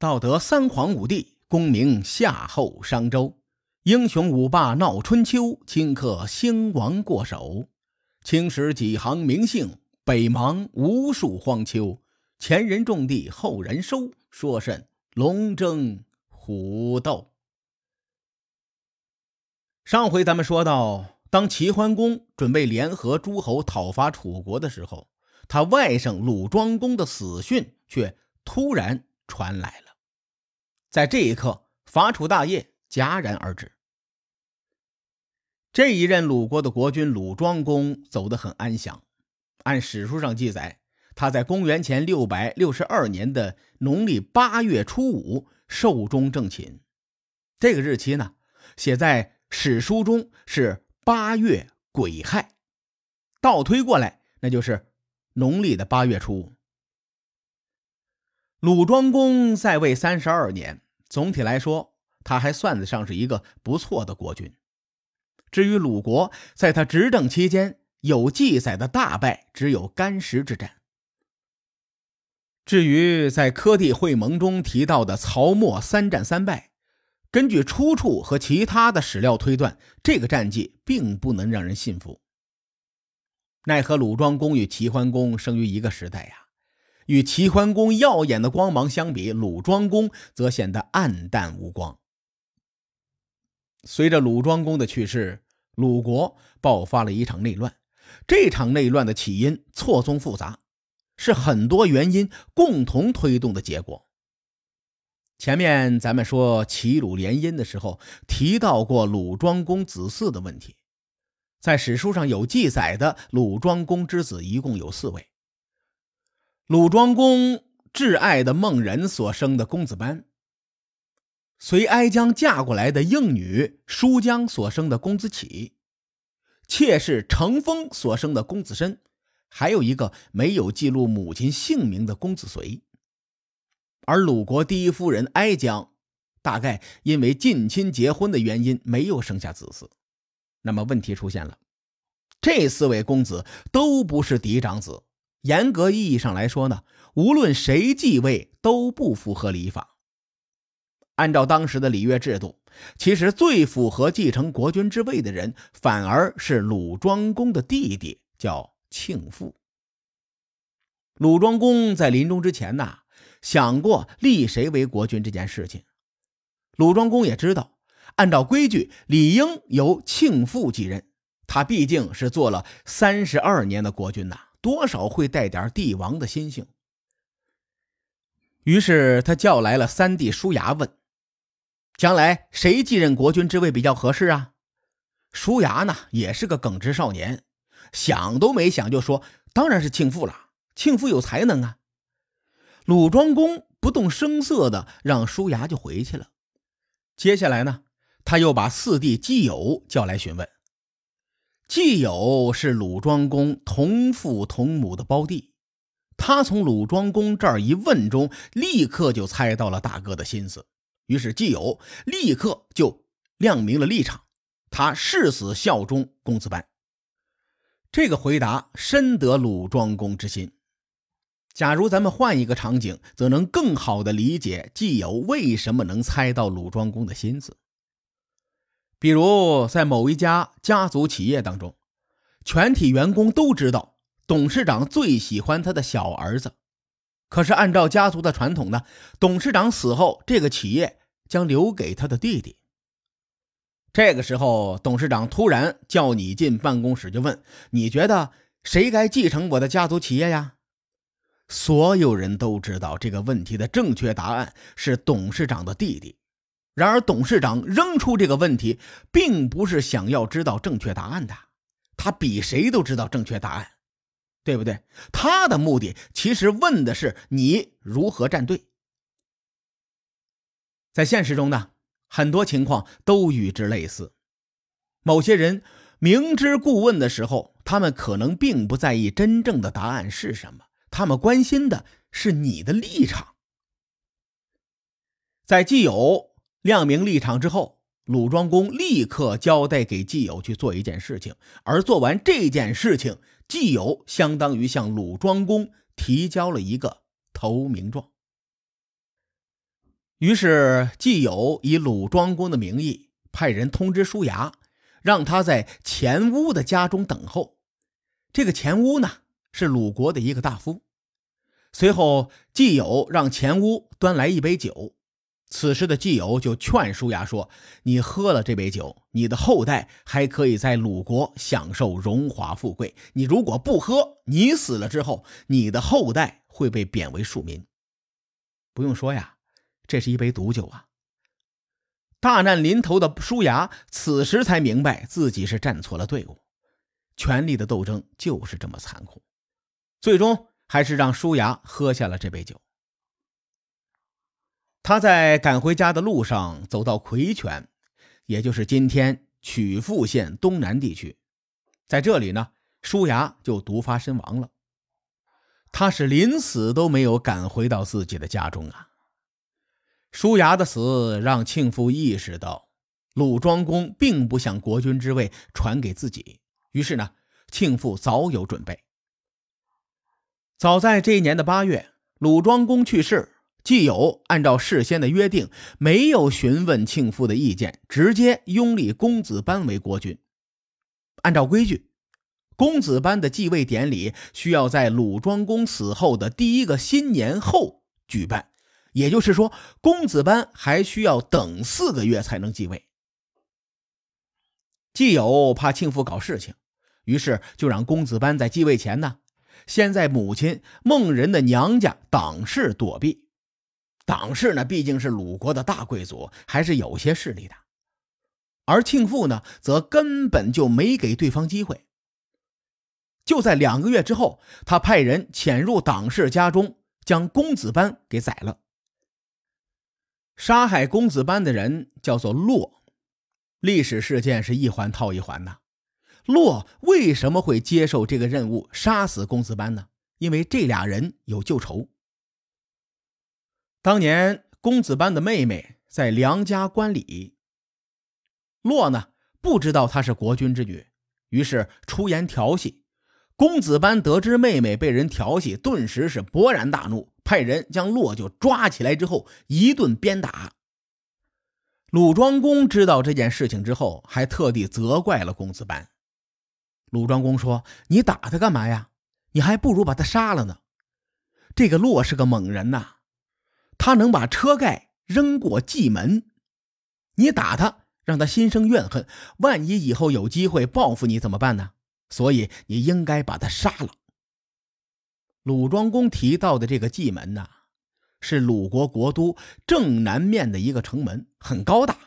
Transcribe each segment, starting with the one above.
道德三皇五帝，功名夏后商周，英雄五霸闹春秋，顷刻兴亡过手。青史几行名姓，北邙无数荒丘。前人种地，后人收，说甚龙争虎斗？上回咱们说到，当齐桓公准备联合诸侯讨伐楚国的时候，他外甥鲁庄公的死讯却突然传来了。在这一刻，伐楚大业戛然而止。这一任鲁国的国君鲁庄公走得很安详。按史书上记载，他在公元前六百六十二年的农历八月初五寿终正寝。这个日期呢，写在史书中是八月癸亥，倒推过来，那就是农历的八月初五。鲁庄公在位三十二年，总体来说，他还算得上是一个不错的国君。至于鲁国，在他执政期间有记载的大败，只有干石之战。至于在科地会盟中提到的曹沫三战三败，根据出处和其他的史料推断，这个战绩并不能让人信服。奈何鲁庄公与齐桓公生于一个时代呀。与齐桓公耀眼的光芒相比，鲁庄公则显得暗淡无光。随着鲁庄公的去世，鲁国爆发了一场内乱。这场内乱的起因错综复杂，是很多原因共同推动的结果。前面咱们说齐鲁联姻的时候，提到过鲁庄公子嗣的问题，在史书上有记载的鲁庄公之子一共有四位。鲁庄公挚爱的孟人所生的公子班，随哀姜嫁过来的应女叔姜所生的公子启，妾室成风所生的公子申，还有一个没有记录母亲姓名的公子随。而鲁国第一夫人哀姜，大概因为近亲结婚的原因，没有生下子嗣。那么问题出现了，这四位公子都不是嫡长子。严格意义上来说呢，无论谁继位都不符合礼法。按照当时的礼乐制度，其实最符合继承国君之位的人，反而是鲁庄公的弟弟，叫庆父。鲁庄公在临终之前呐，想过立谁为国君这件事情。鲁庄公也知道，按照规矩，理应由庆父继任。他毕竟是做了三十二年的国君呐。多少会带点帝王的心性。于是他叫来了三弟舒牙，问：“将来谁继任国君之位比较合适啊？”舒牙呢，也是个耿直少年，想都没想就说：“当然是庆父了，庆父有才能啊。”鲁庄公不动声色的让舒牙就回去了。接下来呢，他又把四弟季友叫来询问。季友是鲁庄公同父同母的胞弟，他从鲁庄公这儿一问中，立刻就猜到了大哥的心思，于是季友立刻就亮明了立场，他誓死效忠公子班。这个回答深得鲁庄公之心。假如咱们换一个场景，则能更好的理解季友为什么能猜到鲁庄公的心思。比如，在某一家家族企业当中，全体员工都知道董事长最喜欢他的小儿子。可是，按照家族的传统呢，董事长死后，这个企业将留给他的弟弟。这个时候，董事长突然叫你进办公室，就问：“你觉得谁该继承我的家族企业呀？”所有人都知道这个问题的正确答案是董事长的弟弟。然而，董事长扔出这个问题，并不是想要知道正确答案的，他比谁都知道正确答案，对不对？他的目的其实问的是你如何站队。在现实中呢，很多情况都与之类似。某些人明知故问的时候，他们可能并不在意真正的答案是什么，他们关心的是你的立场。在既有。亮明立场之后，鲁庄公立刻交代给季友去做一件事情，而做完这件事情，季友相当于向鲁庄公提交了一个投名状。于是季友以鲁庄公的名义派人通知舒牙，让他在钱乌的家中等候。这个钱乌呢，是鲁国的一个大夫。随后，季友让钱乌端来一杯酒。此时的季友就劝舒牙说：“你喝了这杯酒，你的后代还可以在鲁国享受荣华富贵；你如果不喝，你死了之后，你的后代会被贬为庶民。”不用说呀，这是一杯毒酒啊！大难临头的舒牙此时才明白自己是站错了队伍，权力的斗争就是这么残酷，最终还是让舒牙喝下了这杯酒。他在赶回家的路上走到魁泉，也就是今天曲阜县东南地区，在这里呢，舒牙就毒发身亡了。他是临死都没有赶回到自己的家中啊。舒牙的死让庆父意识到鲁庄公并不想国君之位传给自己，于是呢，庆父早有准备。早在这一年的八月，鲁庄公去世。季友按照事先的约定，没有询问庆父的意见，直接拥立公子班为国君。按照规矩，公子班的继位典礼需要在鲁庄公死后的第一个新年后举办，也就是说，公子班还需要等四个月才能继位。季友怕庆父搞事情，于是就让公子班在继位前呢，先在母亲孟人的娘家党氏躲避。党氏呢，毕竟是鲁国的大贵族，还是有些势力的。而庆父呢，则根本就没给对方机会。就在两个月之后，他派人潜入党氏家中，将公子班给宰了。杀害公子班的人叫做骆。历史事件是一环套一环呐。骆为什么会接受这个任务，杀死公子班呢？因为这俩人有旧仇。当年公子班的妹妹在梁家观礼，洛呢不知道她是国君之女，于是出言调戏。公子班得知妹妹被人调戏，顿时是勃然大怒，派人将洛就抓起来之后一顿鞭打。鲁庄公知道这件事情之后，还特地责怪了公子班。鲁庄公说：“你打他干嘛呀？你还不如把他杀了呢。这个洛是个猛人呐。”他能把车盖扔过蓟门，你打他，让他心生怨恨，万一以后有机会报复你怎么办呢？所以你应该把他杀了。鲁庄公提到的这个蓟门呐，是鲁国国都正南面的一个城门，很高大，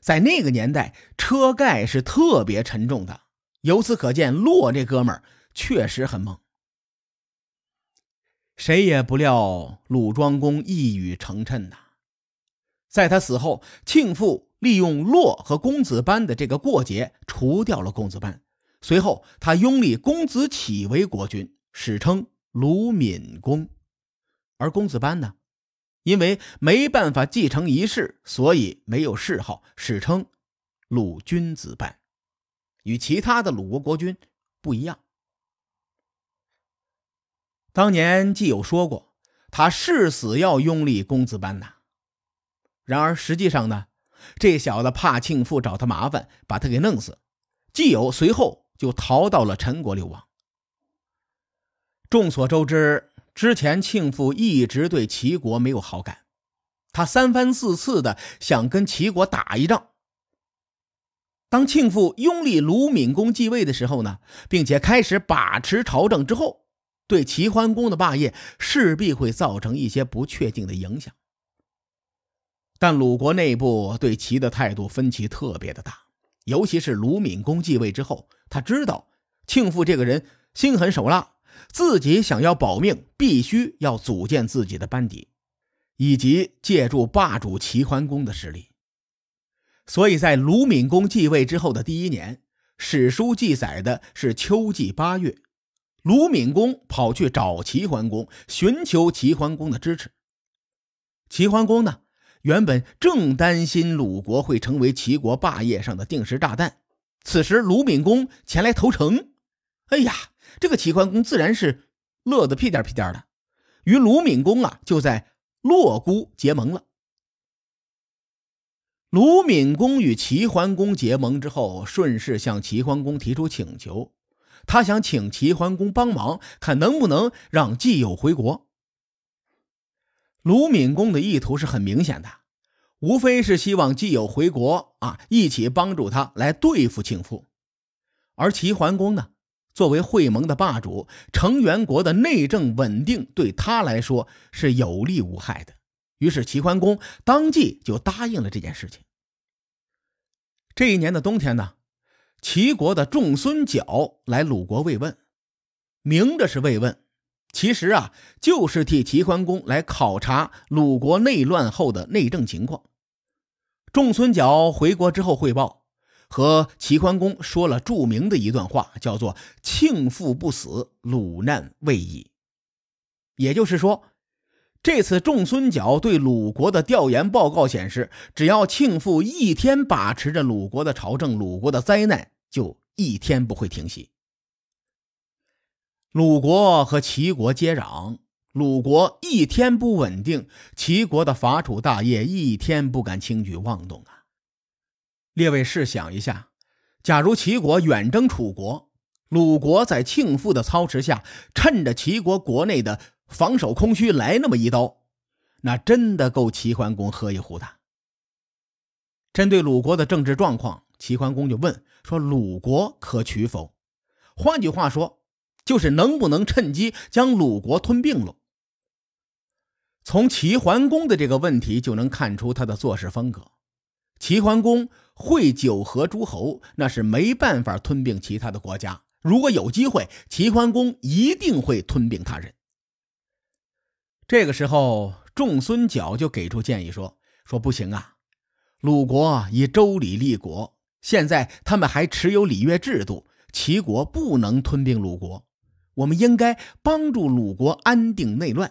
在那个年代，车盖是特别沉重的。由此可见，骆这哥们儿确实很猛。谁也不料鲁庄公一语成谶呐，在他死后，庆父利用洛和公子班的这个过节，除掉了公子班。随后，他拥立公子启为国君，史称鲁闵公。而公子班呢，因为没办法继承仪式，所以没有谥号，史称鲁君子班，与其他的鲁国国君不一样。当年季友说过，他誓死要拥立公子班呐。然而实际上呢，这小子怕庆父找他麻烦，把他给弄死。季友随后就逃到了陈国流亡。众所周知，之前庆父一直对齐国没有好感，他三番四次的想跟齐国打一仗。当庆父拥立鲁闵公继位的时候呢，并且开始把持朝政之后。对齐桓公的霸业势必会造成一些不确定的影响，但鲁国内部对齐的态度分歧特别的大，尤其是鲁闵公继位之后，他知道庆父这个人心狠手辣，自己想要保命，必须要组建自己的班底，以及借助霸主齐桓公的实力。所以在鲁闵公继位之后的第一年，史书记载的是秋季八月。鲁闵公跑去找齐桓公，寻求齐桓公的支持。齐桓公呢，原本正担心鲁国会成为齐国霸业上的定时炸弹。此时鲁闵公前来投诚，哎呀，这个齐桓公自然是乐得屁颠屁颠的，与鲁闵公啊就在洛姑结盟了。鲁闵公与齐桓公结盟之后，顺势向齐桓公提出请求，他想请齐桓公帮忙，看能不能让季友回国。鲁闵公的意图是很明显的，无非是希望季友回国啊，一起帮助他来对付庆父。而齐桓公呢，作为会盟的霸主，成员国的内政稳定对他来说是有利无害的。于是齐桓公当即就答应了这件事情。这一年的冬天呢，齐国的仲孙角来鲁国慰问，明着是慰问，其实啊就是替齐桓公来考察鲁国内乱后的内政情况。仲孙角回国之后汇报，和齐桓公说了著名的一段话，叫做“庆父不死，鲁难未已”，也就是说。这次仲孙角对鲁国的调研报告显示，只要庆父一天把持着鲁国的朝政，鲁国的灾难就一天不会停息。鲁国和齐国接壤，鲁国一天不稳定，齐国的伐楚大业一天不敢轻举妄动啊！列位试想一下，假如齐国远征楚国，鲁国在庆父的操持下，趁着齐国国内的。防守空虚来那么一刀，那真的够齐桓公喝一壶的。针对鲁国的政治状况，齐桓公就问说：“鲁国可取否？”换句话说，就是能不能趁机将鲁国吞并了。从齐桓公的这个问题就能看出他的做事风格。齐桓公会九合诸侯，那是没办法吞并其他的国家。如果有机会，齐桓公一定会吞并他人。这个时候，仲孙角就给出建议说：“说不行啊，鲁国以周礼立国，现在他们还持有礼乐制度，齐国不能吞并鲁国。我们应该帮助鲁国安定内乱，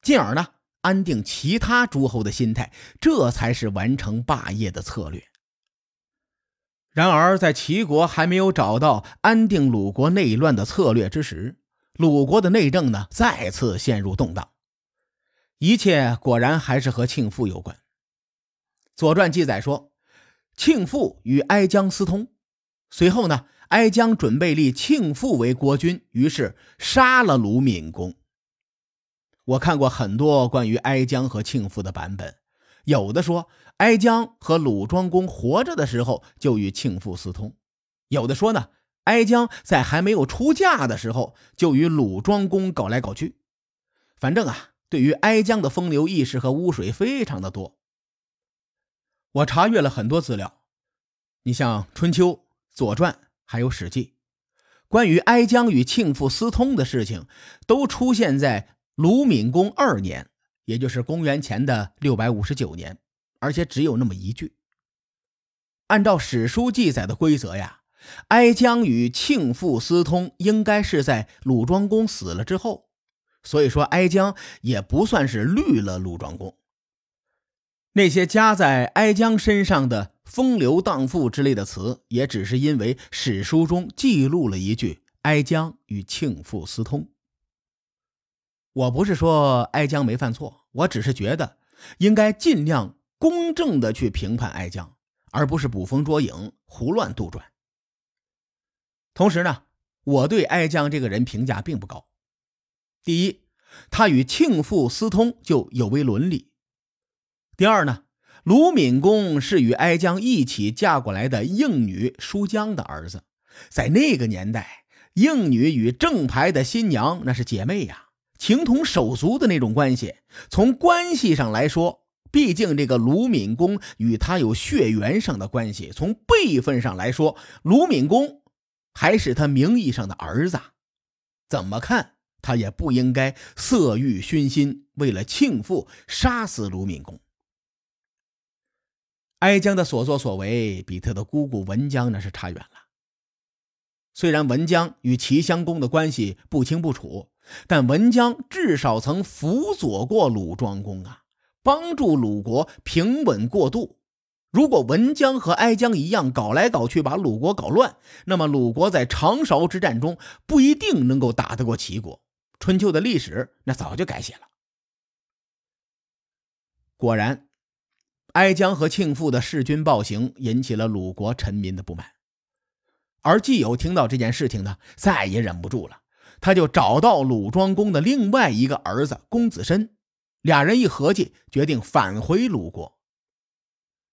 进而呢安定其他诸侯的心态，这才是完成霸业的策略。”然而，在齐国还没有找到安定鲁国内乱的策略之时，鲁国的内政呢再次陷入动荡。一切果然还是和庆父有关。《左传》记载说，庆父与哀姜私通，随后呢，哀姜准备立庆父为国君，于是杀了鲁闵公。我看过很多关于哀姜和庆父的版本，有的说哀姜和鲁庄公活着的时候就与庆父私通，有的说呢，哀姜在还没有出嫁的时候就与鲁庄公搞来搞去。反正啊。对于哀姜的风流轶事和污水非常的多，我查阅了很多资料，你像《春秋》《左传》还有《史记》，关于哀姜与庆父私通的事情，都出现在鲁闵公二年，也就是公元前的六百五十九年，而且只有那么一句。按照史书记载的规则呀，哀姜与庆父私通，应该是在鲁庄公死了之后。所以说，哀姜也不算是绿了鲁庄公。那些加在哀姜身上的“风流荡妇”之类的词，也只是因为史书中记录了一句“哀姜与庆父私通”。我不是说哀姜没犯错，我只是觉得应该尽量公正的去评判哀姜，而不是捕风捉影、胡乱杜撰。同时呢，我对哀姜这个人评价并不高。第一，他与庆父私通就有违伦理。第二呢，卢闵公是与哀姜一起嫁过来的应女叔姜的儿子，在那个年代，应女与正牌的新娘那是姐妹呀，情同手足的那种关系。从关系上来说，毕竟这个卢闵公与他有血缘上的关系；从辈分上来说，卢闵公还是他名义上的儿子。怎么看？他也不应该色欲熏心，为了庆父杀死鲁闵公。哀姜的所作所为比他的姑姑文姜那是差远了。虽然文姜与齐襄公的关系不清不楚，但文姜至少曾辅佐过鲁庄公啊，帮助鲁国平稳过渡。如果文姜和哀姜一样搞来搞去，把鲁国搞乱，那么鲁国在长勺之战中不一定能够打得过齐国。春秋的历史那早就改写了。果然，哀姜和庆父的弑君暴行引起了鲁国臣民的不满，而季友听到这件事情呢，再也忍不住了，他就找到鲁庄公的另外一个儿子公子申，俩人一合计，决定返回鲁国。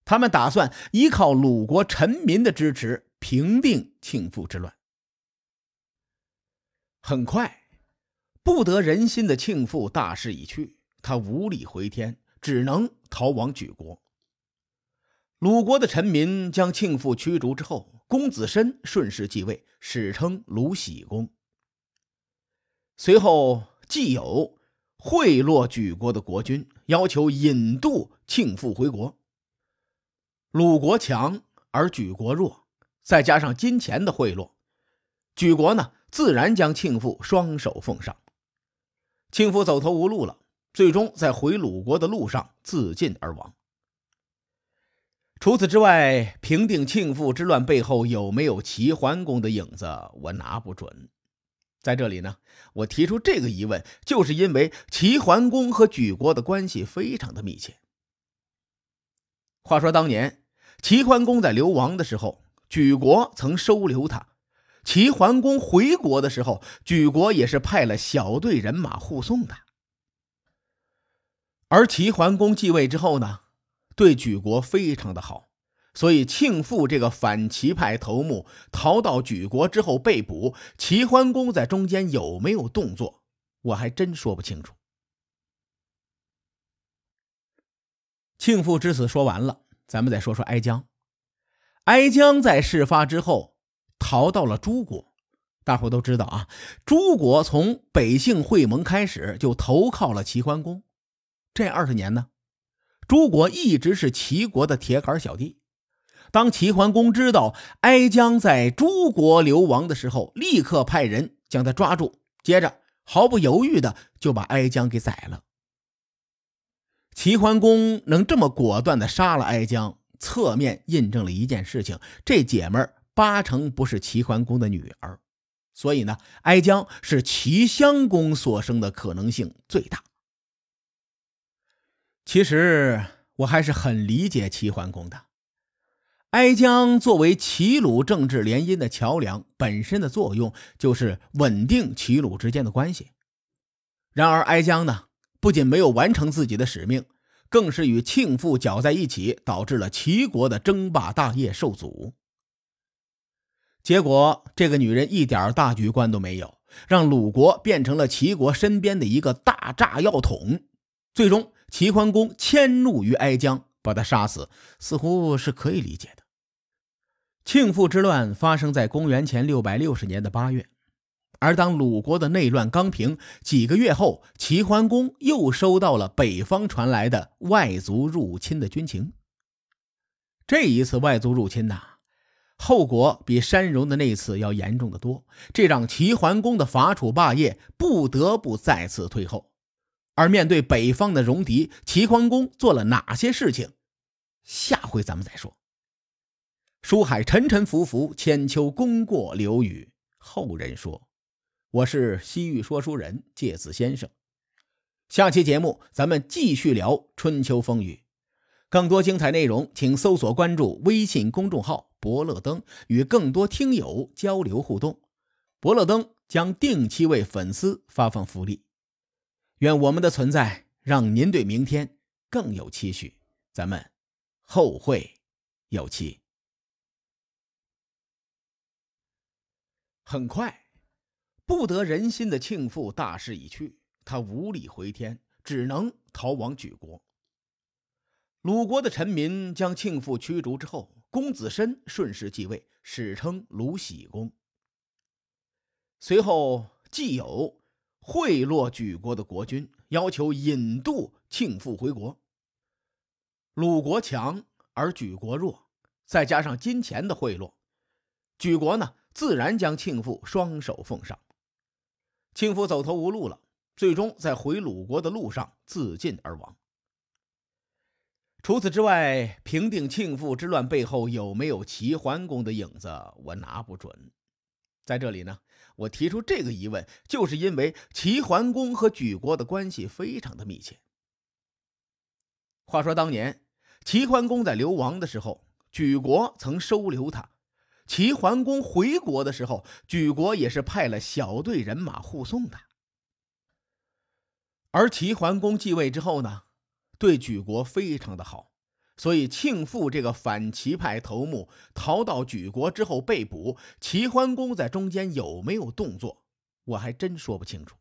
他们打算依靠鲁国臣民的支持，平定庆父之乱。很快，不得人心的庆父大势已去，他无力回天，只能逃往莒国。鲁国的臣民将庆父驱逐之后，公子申顺势继位，史称鲁喜公。随后，季友贿赂莒国的国君，要求引渡庆父回国。鲁国强而莒国弱，再加上金钱的贿赂，莒国呢自然将庆父双手奉上。庆父走投无路了，最终在回鲁国的路上自尽而亡。除此之外，平定庆父之乱背后有没有齐桓公的影子，我拿不准。在这里呢，我提出这个疑问，就是因为齐桓公和莒国的关系非常的密切。话说当年齐桓公在流亡的时候，莒国曾收留他；齐桓公回国的时候，莒国也是派了小队人马护送的。而齐桓公继位之后呢？对莒国非常的好，所以庆父这个反齐派头目逃到莒国之后被捕，齐桓公在中间有没有动作，我还真说不清楚。庆父之死说完了，咱们再说说哀姜。哀姜在事发之后逃到了诸国，大伙都知道啊，诸国从北姓会盟开始就投靠了齐桓公，这二十年呢。诸国一直是齐国的铁杆小弟。当齐桓公知道哀姜在诸国流亡的时候，立刻派人将他抓住，接着毫不犹豫的就把哀姜给宰了。齐桓公能这么果断的杀了哀姜，侧面印证了一件事情：这姐们儿八成不是齐桓公的女儿。所以呢，哀姜是齐襄公所生的可能性最大。其实我还是很理解齐桓公的。哀姜作为齐鲁政治联姻的桥梁，本身的作用就是稳定齐鲁之间的关系。然而，哀姜呢，不仅没有完成自己的使命，更是与庆父搅在一起，导致了齐国的争霸大业受阻。结果，这个女人一点大局观都没有，让鲁国变成了齐国身边的一个大炸药桶，最终。齐桓公迁怒于哀姜，把他杀死，似乎是可以理解的。庆父之乱发生在公元前六百六十年的八月，而当鲁国的内乱刚平，几个月后，齐桓公又收到了北方传来的外族入侵的军情。这一次外族入侵呐，后果比山戎的那次要严重的多，这让齐桓公的伐楚霸业不得不再次退后。而面对北方的戎狄，齐桓公做了哪些事情？下回咱们再说。书海沉沉浮浮，千秋功过留与后人说。我是西域说书人介子先生。下期节目咱们继续聊春秋风雨，更多精彩内容，请搜索关注微信公众号“伯乐灯”，与更多听友交流互动。伯乐灯将定期为粉丝发放福利。愿我们的存在让您对明天更有期许，咱们后会有期。很快，不得人心的庆父大势已去，他无力回天，只能逃往莒国。鲁国的臣民将庆父驱逐之后，公子申顺势继位，史称鲁喜公。随后，季友。贿赂举国的国君，要求引渡庆父回国。鲁国强而举国弱，再加上金钱的贿赂，举国呢自然将庆父双手奉上。庆父走投无路了，最终在回鲁国的路上自尽而亡。除此之外，平定庆父之乱背后有没有齐桓公的影子，我拿不准。在这里呢。我提出这个疑问，就是因为齐桓公和莒国的关系非常的密切。话说当年齐桓公在流亡的时候，举国曾收留他；齐桓公回国的时候，举国也是派了小队人马护送他。而齐桓公继位之后呢，对举国非常的好，所以庆父这个反齐派头目逃到举国之后被捕，齐桓公在中间有没有动作，我还真说不清楚。